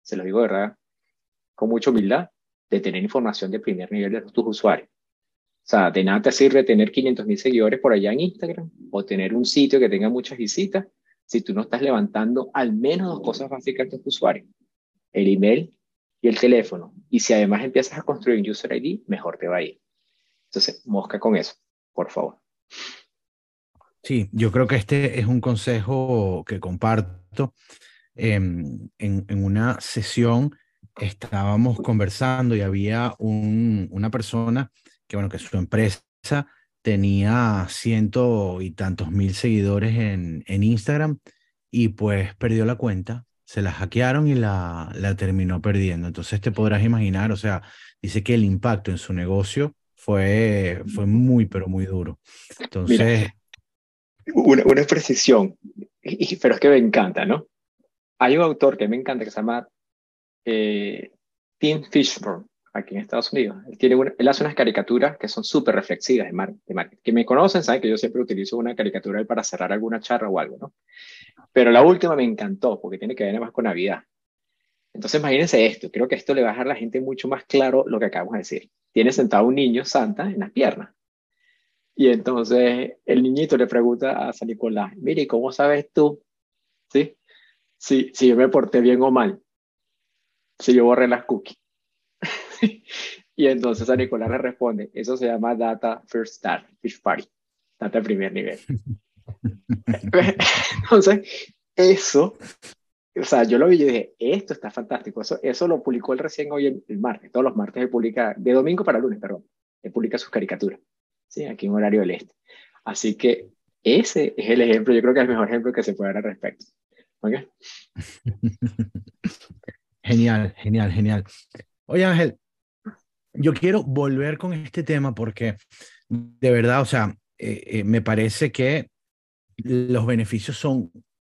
se lo digo de verdad con mucha humildad, de tener información de primer nivel de tus usuarios. O sea, de nada te sirve tener 500 mil seguidores por allá en Instagram o tener un sitio que tenga muchas visitas si tú no estás levantando al menos dos cosas básicas de tus usuarios. El email y el teléfono. Y si además empiezas a construir un user ID, mejor te va a ir. Entonces, mosca con eso por favor. Sí, yo creo que este es un consejo que comparto. Em, en, en, una sesión estábamos conversando y había un, una persona que, bueno, que su empresa tenía ciento y tantos mil seguidores en, en Instagram y pues perdió la cuenta, se la hackearon y la, la terminó perdiendo. Entonces te podrás imaginar, o sea, dice que el impacto en su negocio fue, fue muy, pero muy duro. Entonces... una, una precisión, pero es que me encanta, ¿no? Hay un autor que me encanta que se llama eh, Tim Fishburne, aquí en Estados Unidos. Él, tiene él hace unas caricaturas que son súper reflexivas de, marketing. Que me conocen saben que yo siempre utilizo una caricatura para cerrar alguna charla o algo, ¿no? Pero la última me encantó porque tiene que ver más con Navidad. Entonces imagínense esto, creo que esto le va a dejar a la gente mucho más claro lo que acabamos de decir. Tiene sentado un niño Santa en las piernas. Y entonces el niñito le pregunta a San Nicolás, mire, ¿cómo sabes tú? ¿Sí? Si, si yo me porté bien o mal. Si yo borré las cookies. y entonces San Nicolás le responde, eso se llama Data First Party. Data primer nivel. entonces, eso o sea, yo lo vi y dije, esto está fantástico. Eso, eso lo publicó él recién hoy el, martes. Todos los martes se publica, de domingo para lunes, perdón, él publica sus caricaturas. Sí, aquí en horario del este. Así que ese es el ejemplo, yo creo que es el mejor ejemplo que se puede dar al respecto. genial, genial, genial. Oye, Ángel, yo quiero volver con este tema porque de verdad, o sea, eh, eh, me parece que los beneficios son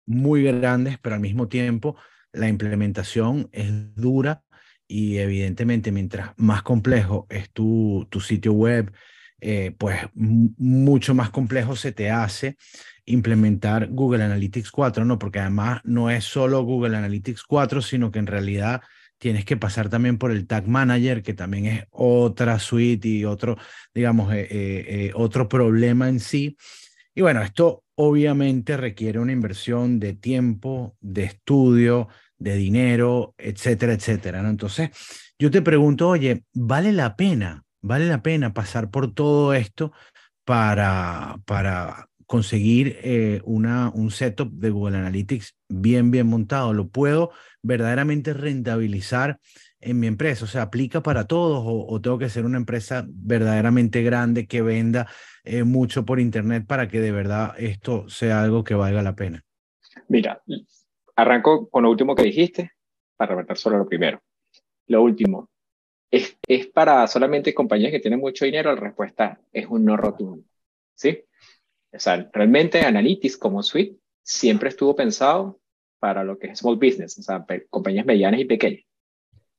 muy grandes, pero al mismo tiempo la implementación es dura y evidentemente mientras más complejo es tu, tu sitio web, eh, pues mucho más complejo se te hace implementar Google Analytics 4, ¿no? Porque además no es solo Google Analytics 4, sino que en realidad tienes que pasar también por el Tag Manager, que también es otra suite y otro, digamos, eh, eh, otro problema en sí. Y bueno, esto obviamente requiere una inversión de tiempo, de estudio, de dinero, etcétera, etcétera. ¿no? Entonces, yo te pregunto, oye, ¿vale la pena? ¿Vale la pena pasar por todo esto para, para conseguir eh, una, un setup de Google Analytics bien, bien montado? ¿Lo puedo verdaderamente rentabilizar en mi empresa? O sea, ¿aplica para todos o, tengo que ser una empresa verdaderamente grande que venda eh, mucho por Internet para que de verdad esto sea algo que valga la pena? Mira, arranco con lo último que dijiste para revertir solo lo primero. Lo último, ¿es, ¿es para solamente compañías que tienen mucho dinero? La respuesta es un no rotundo. ¿Sí? O sea, realmente Analytics como suite siempre estuvo pensado para lo que es small business, o sea, compañías medianas y pequeñas.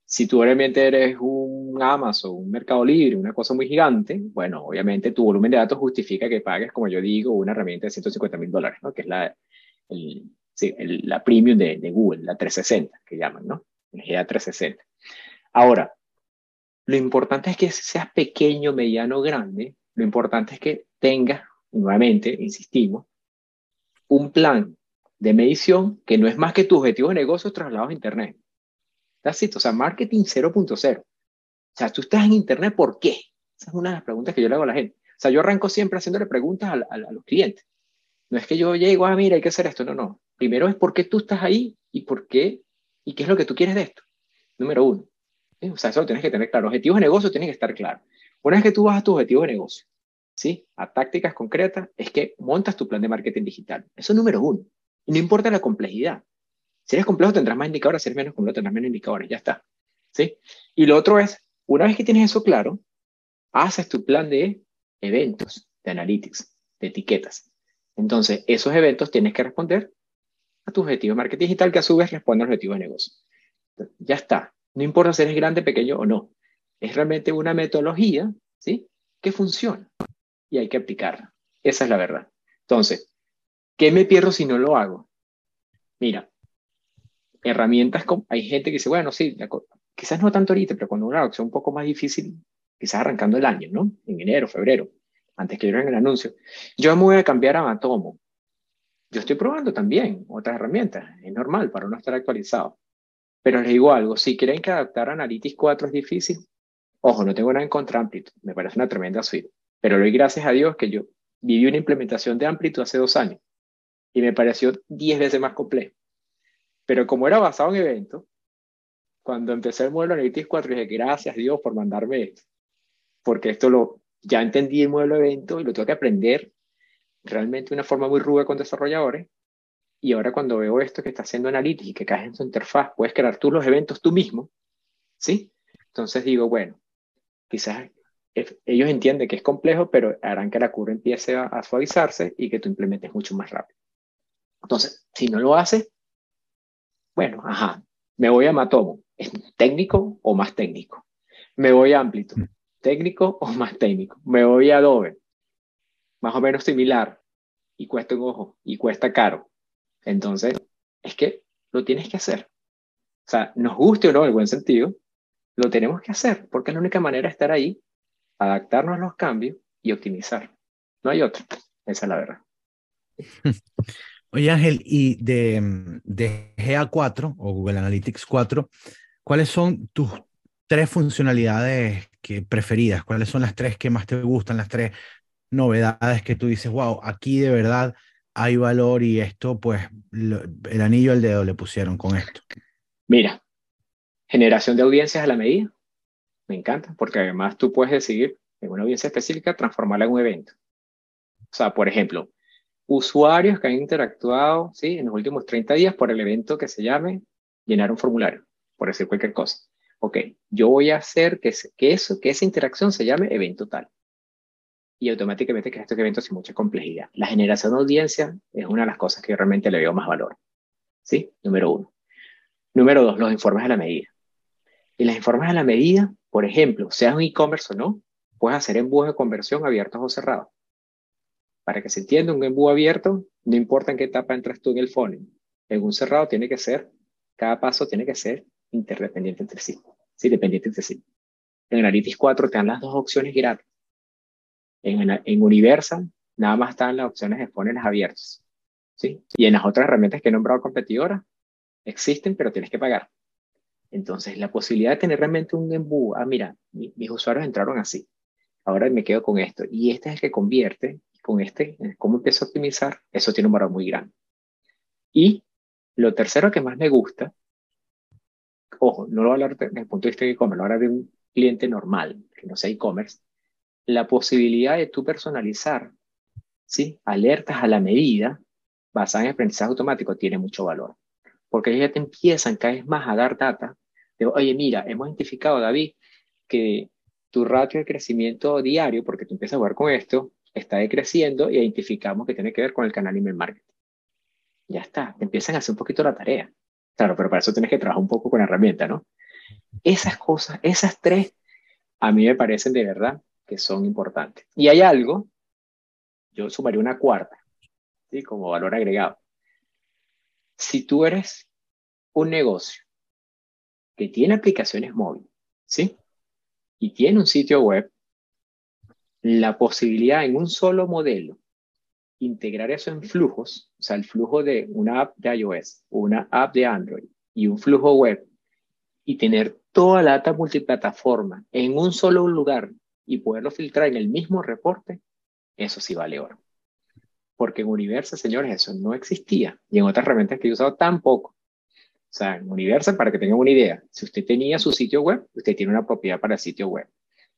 Si tú realmente eres un Amazon, un Mercado Libre, una cosa muy gigante, bueno, obviamente tu volumen de datos justifica que pagues, como yo digo, una herramienta de 150 mil dólares, ¿no? Que es la, el, sí, la premium de, de, Google, la 360, que llaman, ¿no? La GA 360. Ahora, lo importante es que seas pequeño, mediano, grande. Lo importante es que tengas, nuevamente, insistimos, un plan de medición que no es más que tu objetivo de negocio trasladados a Internet. Así, o sea, marketing 0.0. O sea, tú estás en Internet, ¿por qué? Esa es una de las preguntas que yo le hago a la gente. O sea, yo arranco siempre haciéndole preguntas a, los clientes. No es que yo llego, ah, mira, hay que hacer esto. No, no. Primero es por qué tú estás ahí y por qué y qué es lo que tú quieres de esto. Número uno. O sea, eso lo tienes que tener claro. Objetivos de negocio tienen que estar claros. Una vez que tú vas a tu objetivo de negocio, ¿sí? A tácticas concretas, es que montas tu plan de marketing digital. Eso es número uno. Y no importa la complejidad. Si eres complejo tendrás más indicadores, si eres menos complejo tendrás menos indicadores, ya está. ¿Sí? Y lo otro es, una vez que tienes eso claro, haces tu plan de eventos, de analytics, de etiquetas. Entonces, esos eventos tienes que responder a tu objetivo de marketing digital, que a su vez responde al objetivo de negocio. ya está. No importa si eres grande, pequeño o no. Es realmente una metodología, ¿sí? Que funciona y hay que aplicarla. Esa es la verdad. Entonces, ¿Qué me pierdo si no lo hago? Mira, herramientas, hay gente que dice, bueno, sí, quizás no tanto ahorita, pero cuando una acción un poco más difícil, quizás arrancando el año, ¿no? En enero, febrero, antes que yo el anuncio, yo me voy a cambiar a Matomo. Yo estoy probando también otras herramientas, es normal para no estar actualizado. Pero les digo algo, si quieren que adaptar Analytics 4 es difícil, ojo, no tengo nada en contra de Amplitude, me parece una tremenda suite, pero doy gracias a Dios que yo viví una implementación de Amplitude hace dos años y me pareció 10 veces más complejo. Pero como era basado en eventos, cuando empecé el modelo Analytics 4 dije, gracias Dios por mandarme esto, porque esto lo, ya entendí el modelo de evento y lo tengo que aprender realmente de una forma muy ruda con desarrolladores. Y ahora cuando veo esto que está haciendo Analytics y que caes en su interfaz, puedes crear tú los eventos tú mismo, ¿sí? Entonces digo, bueno, quizás ellos entienden que es complejo, pero harán que la curva empiece a suavizarse y que tú implementes mucho más rápido. Entonces, si no lo hace, bueno, ajá, me voy a Matomo, ¿es técnico o más técnico? Me voy a Amplitude, mm. técnico o más técnico? Me voy a Adobe, más o menos similar, y cuesta un ojo, y cuesta caro. Entonces, es que lo tienes que hacer. O sea, nos guste o no, en el buen sentido, lo tenemos que hacer, porque es la única manera de estar ahí, adaptarnos a los cambios y optimizar. No hay otra. Esa es la verdad. Oye, Ángel, y de, de GA4 o Google Analytics 4, ¿cuáles son tus tres funcionalidades que preferidas? ¿Cuáles son las tres que más te gustan, las tres novedades que tú dices, wow, aquí de verdad hay valor y esto, pues, el anillo al dedo le pusieron con esto? Mira, generación de audiencias a la medida. Me encanta, porque además tú puedes decidir en una audiencia específica transformarla en un evento. O sea, por ejemplo, usuarios que han interactuado ¿sí? en los últimos 30 días por el evento que se llame llenar un formulario, por decir cualquier cosa. Ok, yo voy a hacer que, eso, que esa interacción se llame evento tal. Y automáticamente que estos eventos sin mucha complejidad. La generación de audiencia es una de las cosas que yo realmente le veo más valor. ¿Sí? Número uno. Número dos, los informes a la medida. Y los informes a la medida, por ejemplo, sea un e-commerce o no, puedes hacer embudos de conversión abiertos o cerrados. Para que se entienda, un embudo abierto, no importa en qué etapa entras tú en el funnel. En un cerrado tiene que ser, cada paso tiene que ser interdependiente entre sí. Sí, dependiente entre sí. En Analytics 4 te dan las dos opciones gratis. En, en Universal nada más están las opciones de funnels abiertos. ¿sí? Y en las otras herramientas que he nombrado competidoras, existen, pero tienes que pagar. Entonces, la posibilidad de tener realmente un embudo, ah, mira, mis usuarios entraron así, ahora me quedo con esto, y este es el que convierte, con este, cómo empiezo a optimizar, eso tiene un valor muy grande. Y lo tercero que más me gusta, ojo, no lo voy a hablar desde el punto de vista de e-commerce, lo voy a hablar de un cliente normal, que no sea e-commerce, la posibilidad de tú personalizar, ¿sí? Alertas a la medida basadas en aprendizaje automático tiene mucho valor porque ellos ya te empiezan cada vez más a dar data. Oye, mira, hemos identificado, David, que tu ratio de crecimiento diario, porque tú empiezas a jugar con esto, está decreciendo y identificamos que tiene que ver con el canal email marketing. Ya está, te empiezan a hacer un poquito la tarea. Claro, pero para eso tienes que trabajar un poco con la herramienta, ¿no? Esas cosas, esas tres, a mí me parecen de verdad que son importantes. Y hay algo, yo sumaría una cuarta, ¿sí? Como valor agregado si tú eres un negocio que tiene aplicaciones móviles, ¿sí? Y tiene un sitio web, la posibilidad en un solo modelo integrar eso en flujos, o sea, el flujo de una app de iOS, una app de Android y un flujo web, y tener toda la data multiplataforma en un solo lugar y poderlo filtrar en el mismo reporte, eso sí vale oro porque en Universa, señores, eso no existía. Y en otras herramientas que he usado tampoco. O sea, en Universa, para que tengan una idea, si usted tenía su sitio web, usted tiene una propiedad para el sitio web.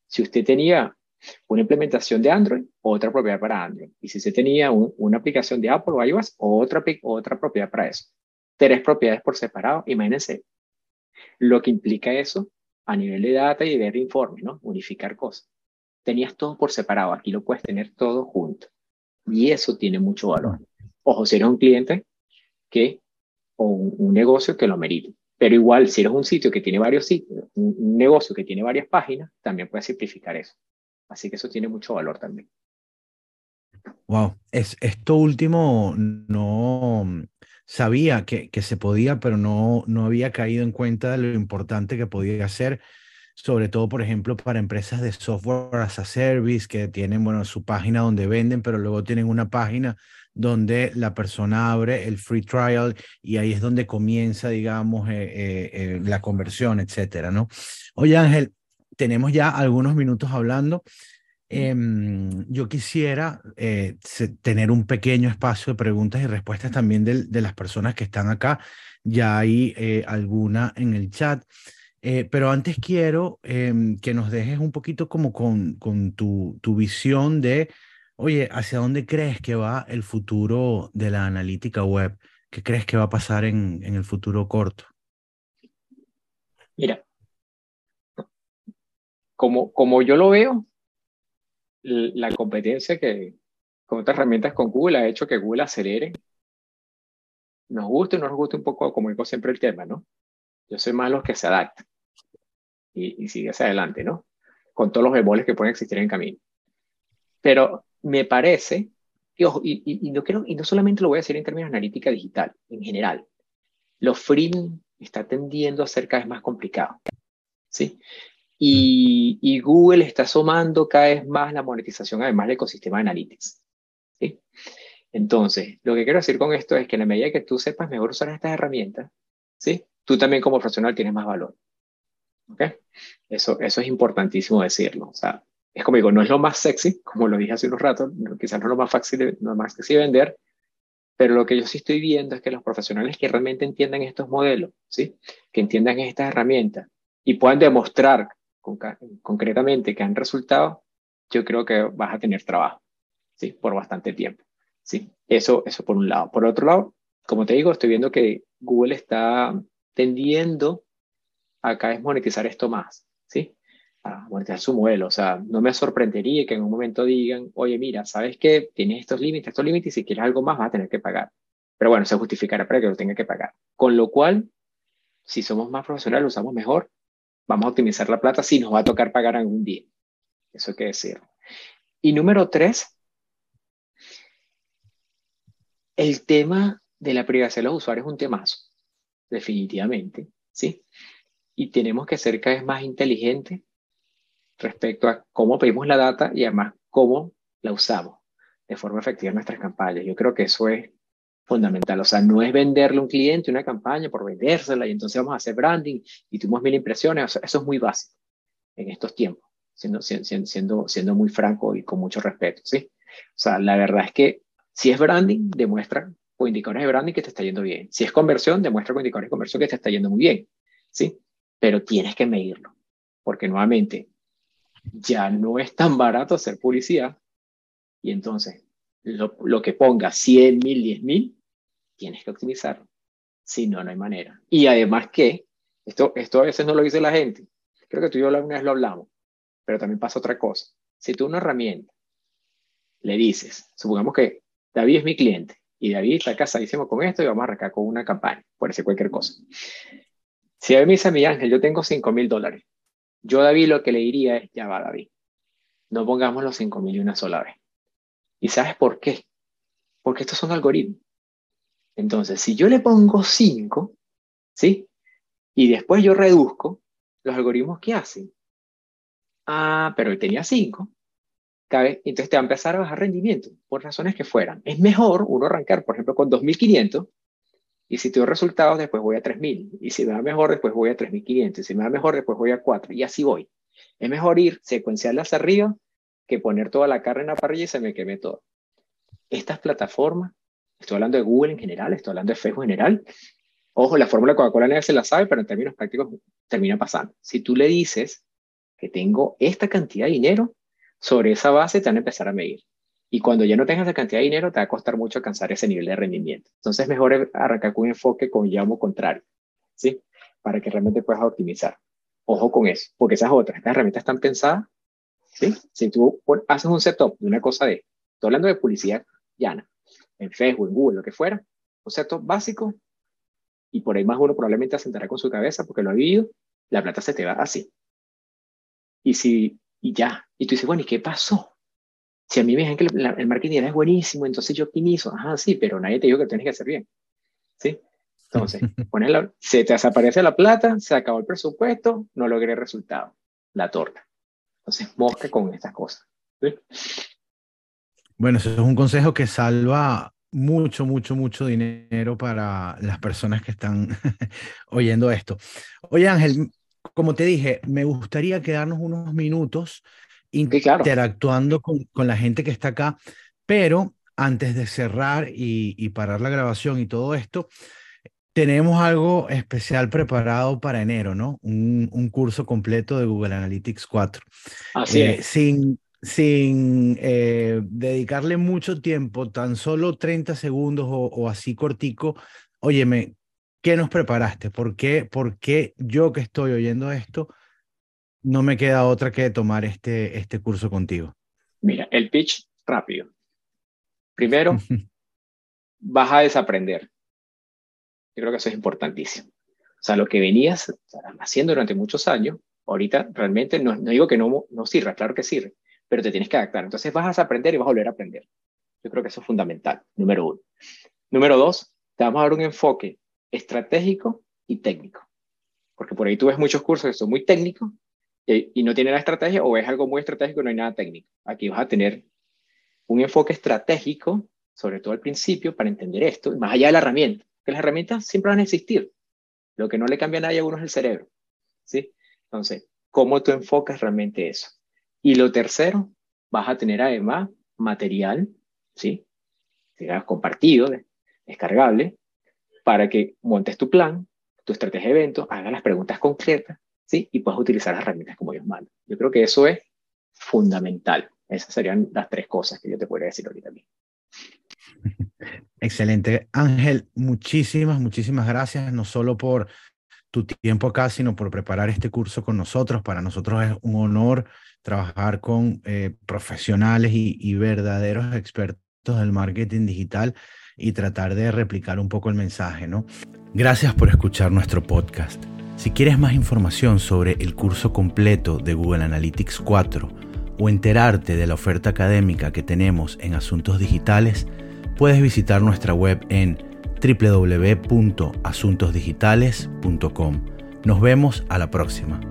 Si usted tenía una implementación de Android, otra propiedad para Android. Y si usted tenía una aplicación de Apple o iOS, otra, otra propiedad para eso. Tres propiedades por separado, imagínense lo que implica eso a nivel de data y de informe, ¿no? Unificar cosas. Tenías todo por separado, aquí lo puedes tener todo junto. Y eso tiene mucho valor. Ojo, si eres un cliente que, o un, negocio que lo merite. Pero igual, si eres un sitio que tiene varios sitios, un, negocio que tiene varias páginas, también puedes simplificar eso. Así que eso tiene mucho valor también. Wow, es, esto último no sabía que, que se podía, pero no, no había caído en cuenta de lo importante que podía ser sobre todo, por ejemplo, para empresas de software as a service que tienen, bueno, su página donde venden, pero luego tienen una página donde la persona abre el free trial y ahí es donde comienza, digamos, eh, eh, eh, la conversión, etcétera, ¿no? Oye, Ángel, tenemos ya algunos minutos hablando. Em, yo quisiera tener un pequeño espacio de preguntas y respuestas también de, de las personas que están acá. Ya hay alguna en el chat. Eh, pero antes quiero em, que nos dejes un poquito como con, con tu, tu visión de, oye, ¿hacia dónde crees que va el futuro de la analítica web? ¿Qué crees que va a pasar en, en el futuro corto? Mira, como, como yo lo veo, la competencia que con otras herramientas con Google ha hecho que Google acelere. Nos guste o no nos guste un poco, como digo siempre el tema, ¿no? Yo soy más los que se adaptan y, sigue hacia adelante, ¿no? Con todos los bemoles que pueden existir en el camino. Pero me parece y, no quiero, y no solamente lo voy a decir en términos de analítica digital, en general, los freemium está tendiendo a ser cada vez más complicado. ¿sí? Y, Google está sumando cada vez más la monetización, además del ecosistema de Analytics. Entonces, lo que quiero decir con esto es que en la medida que tú sepas mejor usar estas herramientas, ¿sí? tú también como profesional tienes más valor. ¿ok? Eso, eso es importantísimo decirlo. Es como digo, no es lo más sexy, como lo dije hace unos ratos, quizás no es lo más fácil, no es más sexy vender, pero lo que yo sí estoy viendo es que los profesionales que realmente entiendan estos modelos, ¿sí? que entiendan estas herramientas y puedan demostrar concretamente que han resultado, yo creo que vas a tener trabajo ¿sí? por bastante tiempo. ¿sí? Eso, eso por un lado. Por otro lado, como te digo, estoy viendo que Google está tendiendo a cada vez monetizar esto más. ¿Sí? a monetizar su modelo. O sea, no me sorprendería que en un momento digan, oye, mira, ¿sabes qué? Tienes estos límites, estos límites, y si quieres algo más vas a tener que pagar. Pero bueno, se justificará para que lo tenga que pagar. Con lo cual, si somos más profesionales, lo usamos mejor, vamos a optimizar la plata si nos va a tocar pagar algún día. Eso hay que decir. Y número tres, el tema de la privacidad de los usuarios es un temazo, definitivamente, ¿sí? Y tenemos que ser cada vez más inteligentes respecto a cómo pedimos la data y además cómo la usamos de forma efectiva en nuestras campañas. Yo creo que eso es fundamental. O sea, no es venderle a un cliente una campaña por vendérsela y entonces vamos a hacer branding y tuvimos mil impresiones. eso es muy básico en estos tiempos, siendo, siendo, siendo muy franco y con mucho respeto. ¿sí? O sea, la verdad es que si es branding, demuestra con indicadores de branding que te está yendo bien. Si es conversión, demuestra con indicadores de conversión que te está yendo muy bien. ¿sí? Pero tienes que medirlo. Porque nuevamente, ya no es tan barato hacer publicidad y entonces lo, que ponga 100 mil, 10 mil, tienes que optimizarlo. Si no, no hay manera. Y además que, esto, esto a veces no lo dice la gente, creo que tú y yo una vez lo hablamos, pero también pasa otra cosa. Si tú una herramienta le dices, supongamos que David es mi cliente y David está casadísimo con esto y vamos a arrancar con una campaña, puede ser cualquier cosa. Si David me dice mi ángel, yo tengo 5 mil dólares, yo, David, lo que le diría es, ya va, David, no pongamos los 5.000 y una sola vez. ¿Y sabes por qué? Porque estos son algoritmos. Entonces, si yo le pongo 5, ¿sí? Y después yo reduzco, los algoritmos, ¿qué hacen? Ah, pero él tenía 5. Entonces te va a empezar a bajar rendimiento, por razones que fueran. Es mejor uno arrancar, por ejemplo, con 2.500 y si tengo resultados, después voy a 3000. Y si me va mejor, después voy a 3500. Y si me va mejor, después voy a 4. Y así voy. Es mejor ir secuencial hacia arriba que poner toda la carne en la parrilla y se me queme todo. Estas plataformas, estoy hablando de Google en general, estoy hablando de Facebook en general. Ojo, la fórmula Coca-Cola nadie se la sabe, pero en términos prácticos termina pasando. Si tú le dices que tengo esta cantidad de dinero, sobre esa base te van a empezar a medir. Y cuando ya no tengas la cantidad de dinero, te va a costar mucho alcanzar ese nivel de rendimiento. Entonces, es mejor arrancar con un enfoque con llamo contrario, ¿sí? Para que realmente puedas optimizar. Ojo con eso, porque esas otras, estas herramientas están pensadas, ¿sí? Si tú haces un setup de una cosa de, estoy hablando de publicidad llana, en Facebook, en Google, lo que fuera, un setup básico, y por ahí más uno probablemente asentará con su cabeza porque lo ha vivido, la plata se te va así. Y si, y ya, y tú dices, bueno, ¿y qué pasó? Si a mí me dicen que el, marketing es buenísimo, entonces yo optimizo. Ajá, sí, pero nadie te dijo que tienes que hacer bien. ¿Sí? Entonces, se te desaparece la plata, se acabó el presupuesto, no logré resultado. La torta. Entonces, mosca con estas cosas. Bueno, eso es un consejo que salva mucho, mucho, mucho dinero para las personas que están oyendo esto. Oye, Ángel, como te dije, me gustaría quedarnos unos minutos interactuando con, con, la gente que está acá, pero antes de cerrar y, y, parar la grabación y todo esto, tenemos algo especial preparado para enero, ¿no? Un, un curso completo de Google Analytics 4. Así eh, es. Sin, sin eh, dedicarle mucho tiempo, tan solo 30 segundos o, o así cortico, óyeme, ¿qué nos preparaste? ¿Por qué, ¿Por qué yo que estoy oyendo esto? No me queda otra que tomar este, este curso contigo. Mira, el pitch rápido. Primero, vas a desaprender. Yo creo que eso es importantísimo. O sea, lo que venías haciendo durante muchos años, ahorita realmente no, no digo que no, no sirva, claro que sirve, pero te tienes que adaptar. Entonces vas a desaprender y vas a volver a aprender. Yo creo que eso es fundamental, número uno. Número dos, te vamos a dar un enfoque estratégico y técnico. Porque por ahí tú ves muchos cursos que son muy técnicos y, no tienen la estrategia o es algo muy estratégico no hay nada técnico. Aquí vas a tener un enfoque estratégico, sobre todo al principio, para entender esto, más allá de la herramienta. Que las herramientas siempre van a existir. Lo que no le cambia a nadie a uno es el cerebro. ¿sí? Entonces, ¿cómo tú enfocas realmente eso? Y lo tercero, vas a tener además material, ¿sí? compartido, descargable, para que montes tu plan, tu estrategia de evento, hagas las preguntas concretas, ¿sí? Y puedas utilizar las herramientas como ellos mandan. Yo creo que eso es fundamental. Esas serían las tres cosas que yo te podría decir ahorita mismo. Excelente. Ángel, muchísimas, muchísimas gracias, no solo por tu tiempo acá, sino por preparar este curso con nosotros. Para nosotros es un honor trabajar con eh, profesionales y, y verdaderos expertos del marketing digital y tratar de replicar un poco el mensaje, ¿no? Gracias por escuchar nuestro podcast. Si quieres más información sobre el curso completo de Google Analytics 4 o enterarte de la oferta académica que tenemos en asuntos digitales, puedes visitar nuestra web en www.asuntosdigitales.com. Nos vemos a la próxima.